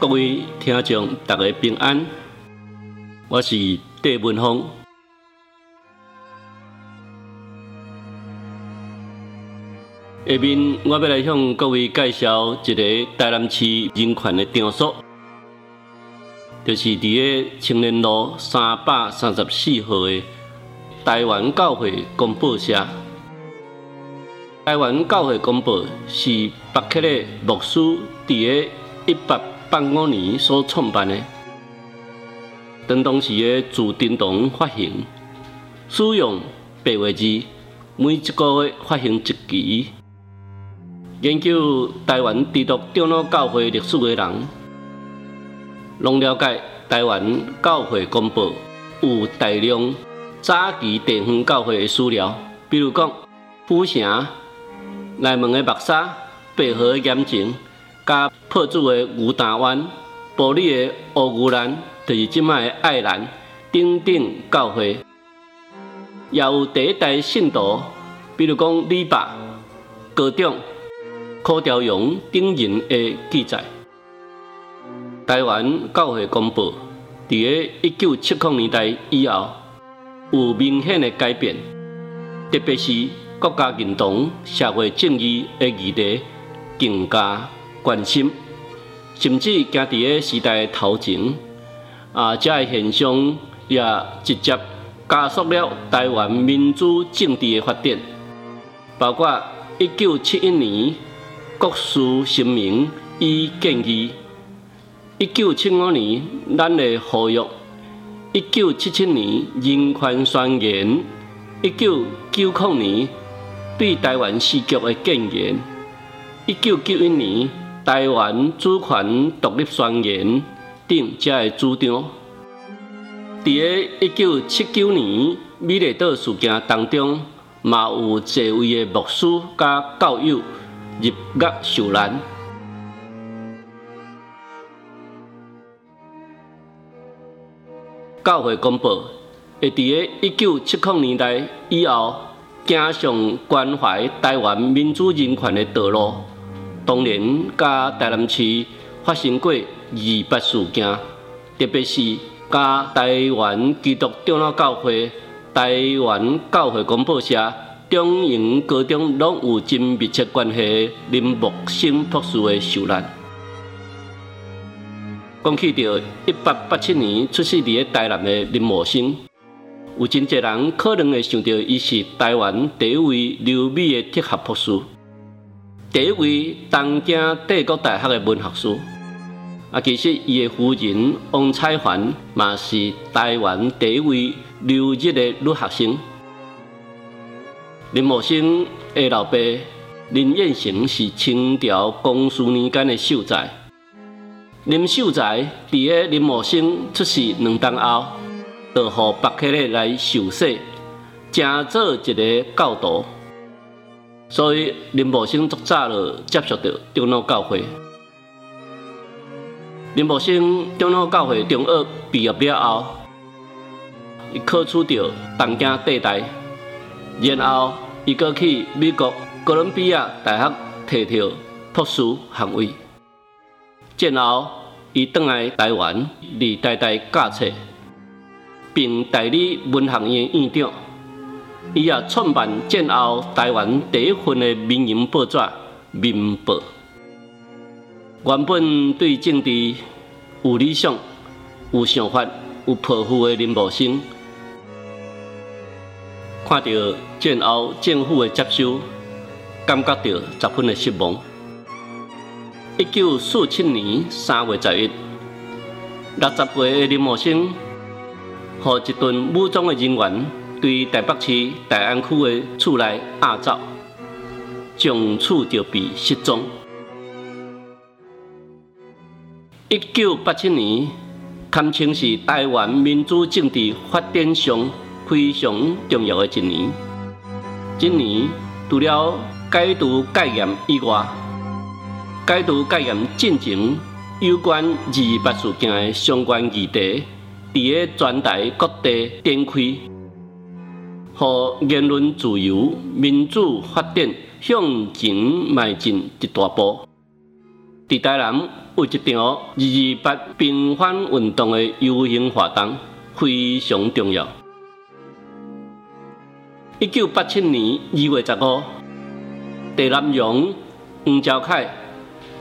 各位听众，大家平安。我是戴文峰。下面我要来向各位介绍一个台南市人权的场所，就是伫个青年路三百三十四号的台湾教会公报社。台湾教会公报是北克的牧师伫个一八八五年所创办的，当当时的自叮当发行，使用白话字，每一个月发行一期。研究台湾基督长老教会历史的人，拢了解台湾教会公报有大量早期地方教会的史料，比如讲府城、内门的木沙、白河的盐城。甲破主的牛潭湾、玻璃的乌牛兰，就是即卖的爱兰，等等教会，也有第一代信徒，比如讲李白、高中、柯朝阳等人的记载。台湾教会公布，伫个一九七零年代以后，有明显的改变，特别是国家认同、社会正义的议题更加。关心，甚至行伫个时代头前，啊，这个现象也直接加速了台湾民主政治的发展。包括一九七一年国事声明与建议，一九七五年咱的呼吁，一九七七年人权宣言，一九九零年对台湾时局的建言，一九九一年。台湾主权独立宣言等这个主张，伫个一九七九年美丽岛事件当中，嘛有侪位的牧师甲教友入狱受难。教会公布，会伫个一九七零年代以后，走上关怀台湾民主人权的道路。当年，甲台南市发生过二八事件，特别是甲台湾基督长老教会、台湾教会广播社、中营高中拢有真密切关系林木生博士的受难。讲起到一八八七年出世伫个台南的林木生，有真侪人可能会想到伊是台湾第一位留美的铁学博士。第一位东京帝国大学的文学士，啊，其实伊的夫人王彩环嘛是台湾第一位留日的女学生。林茂生的老爸林彦成是清朝光绪年间的秀才。林秀才伫个林茂生出世两冬后，就互北克勒来受洗，正做一个教徒。所以林茂生足早就接受到长老教会。林茂生长老教会中学毕业了后，伊考取到东京帝大，然后伊过去美国哥伦比亚大学摕到博士学位。然后伊倒来台湾，为代代教册，并代理文学院院长。伊也创办战后台湾第一份的民营报纸《民报》。原本对政治有理想、有想法、有抱负的林茂生，看到战后政府的接收，感觉到十分的失望。一九四七年三月十一，六十岁的林茂生，和一群武装的人员。对台北市大安区的厝内压走，从此就被失踪。一九八七年，堪称是台湾民主政治发展上非常重要的一年。今年除了解读戒严以外，解读戒严进程有关二八事件的相关议题，伫个全台各地展开。和言论自由、民主发展向前迈进一大步。伫台南有一场二二八平反运动的游行活动，非常重要。一九八七年二月十五，陈南荣、黄兆凯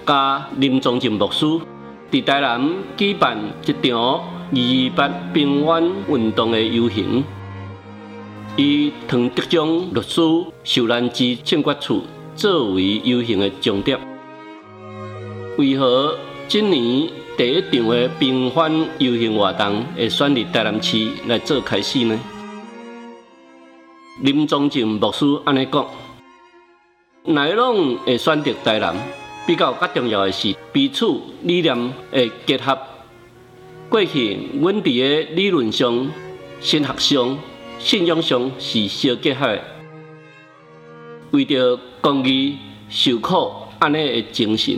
加林宗进牧师伫台南举办一场二二八平反运动的游行，以唐德宗律师受难之庆国处作为游行的终点。为何今年第一场的平反游行活动会选伫台南市来做开始呢？林宗进牧师安尼讲：，内容会选择台南，比较较重要的是彼此理念的结合。过去，阮伫个理论上、神学上、信仰上是相结合，为着公义受苦安尼的精神。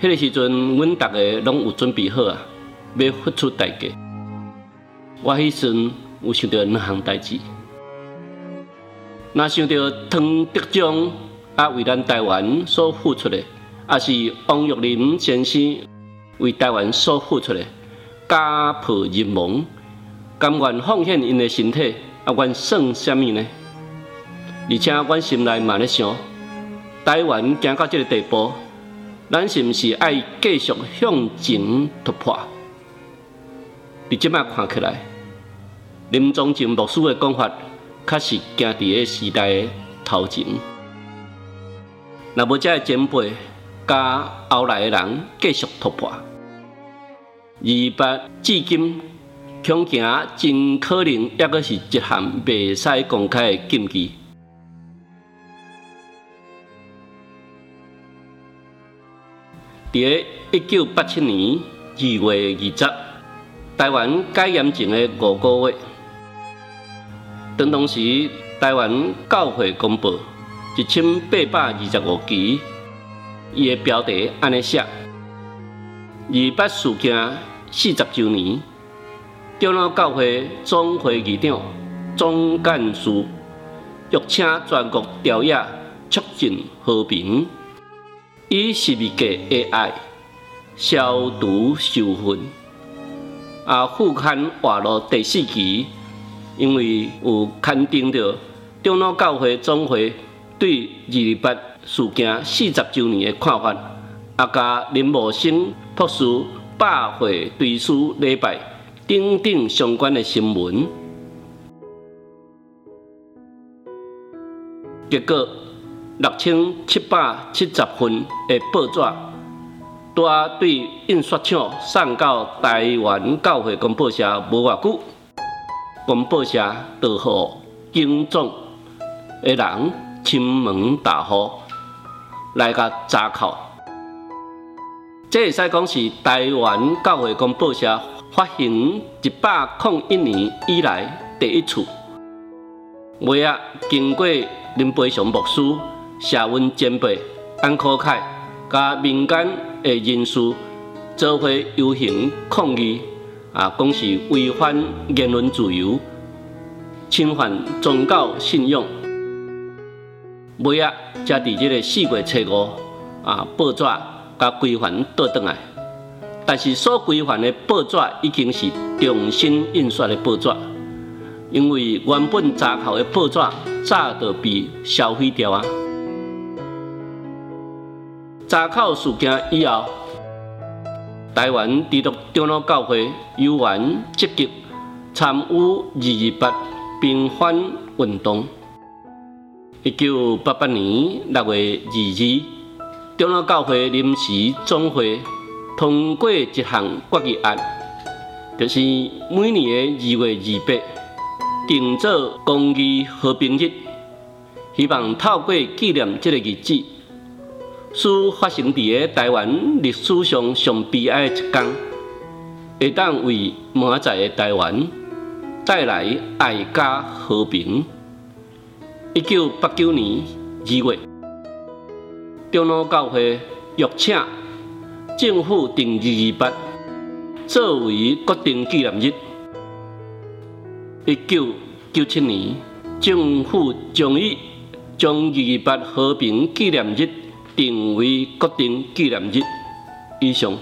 迄个时阵，阮逐个拢有准备好啊，要付出代价。我迄阵有想到两项代志，若想到唐德宗啊为咱台湾所付出的，也是王玉林先生为台湾所付出的，家破人亡，甘愿奉献因的身体，啊，愿算什么呢？而且，阮心内嘛咧想，台湾行到这个地步。咱是毋是爱继续向前突破？伫即摆看起来，林宗进牧师的讲法，确实行伫个时代的头前。若无遮个前辈加后来的人继续突破，二八至今，恐惊真可能抑阁是一项未使公开的禁忌。伫个一九八七年二月二十，台湾戒严前的五个月，当当时台湾教会公布一千八百二十五期，伊的标题安尼写：二八事件四十周年，长老教会总会议长、总干事，欲请全国调野，促进和平。以十二个 AI 消毒授粉，啊，副刊画了第四期，因为有刊登着长老教会总会对二二八事件四十周年的看法，啊，加林茂生博士百会对书礼拜等等相关的新闻，结果。六千七百七十份的报纸，拄啊对印刷厂送到台湾教会公报社无偌久，公报社就互警总的人亲门大户来甲查扣。这会使讲是台湾教会公报社发行一百零一年以来第一次。尾啊，经过林培祥牧师。社文前辈安可凯，甲民间的人士做伙游行抗议，啊，讲是违反言论自由，侵犯宗教信仰。尾啊，才伫即个四月初五，啊，报纸甲规范倒转来。但是所规范的报纸已经是重新印刷的报纸，因为原本查扣的报纸早就被销毁掉啊。查考事件以后，台湾基督长老教会有缘积极参与二二八平反运动。一九八八年六月二日，长老教会临时总会通过一项决议案，就是每年的二月二八定做公益和平日，希望透过纪念这个日子。使发生伫个台湾历史上上悲哀的一天，会当为满载的台湾带来爱家和平。一九八九年二月，中老教会约请政府定二二八作为国定纪念日。一九九七年，政府终于将二二八和平纪念日。定为国定纪念日。以上。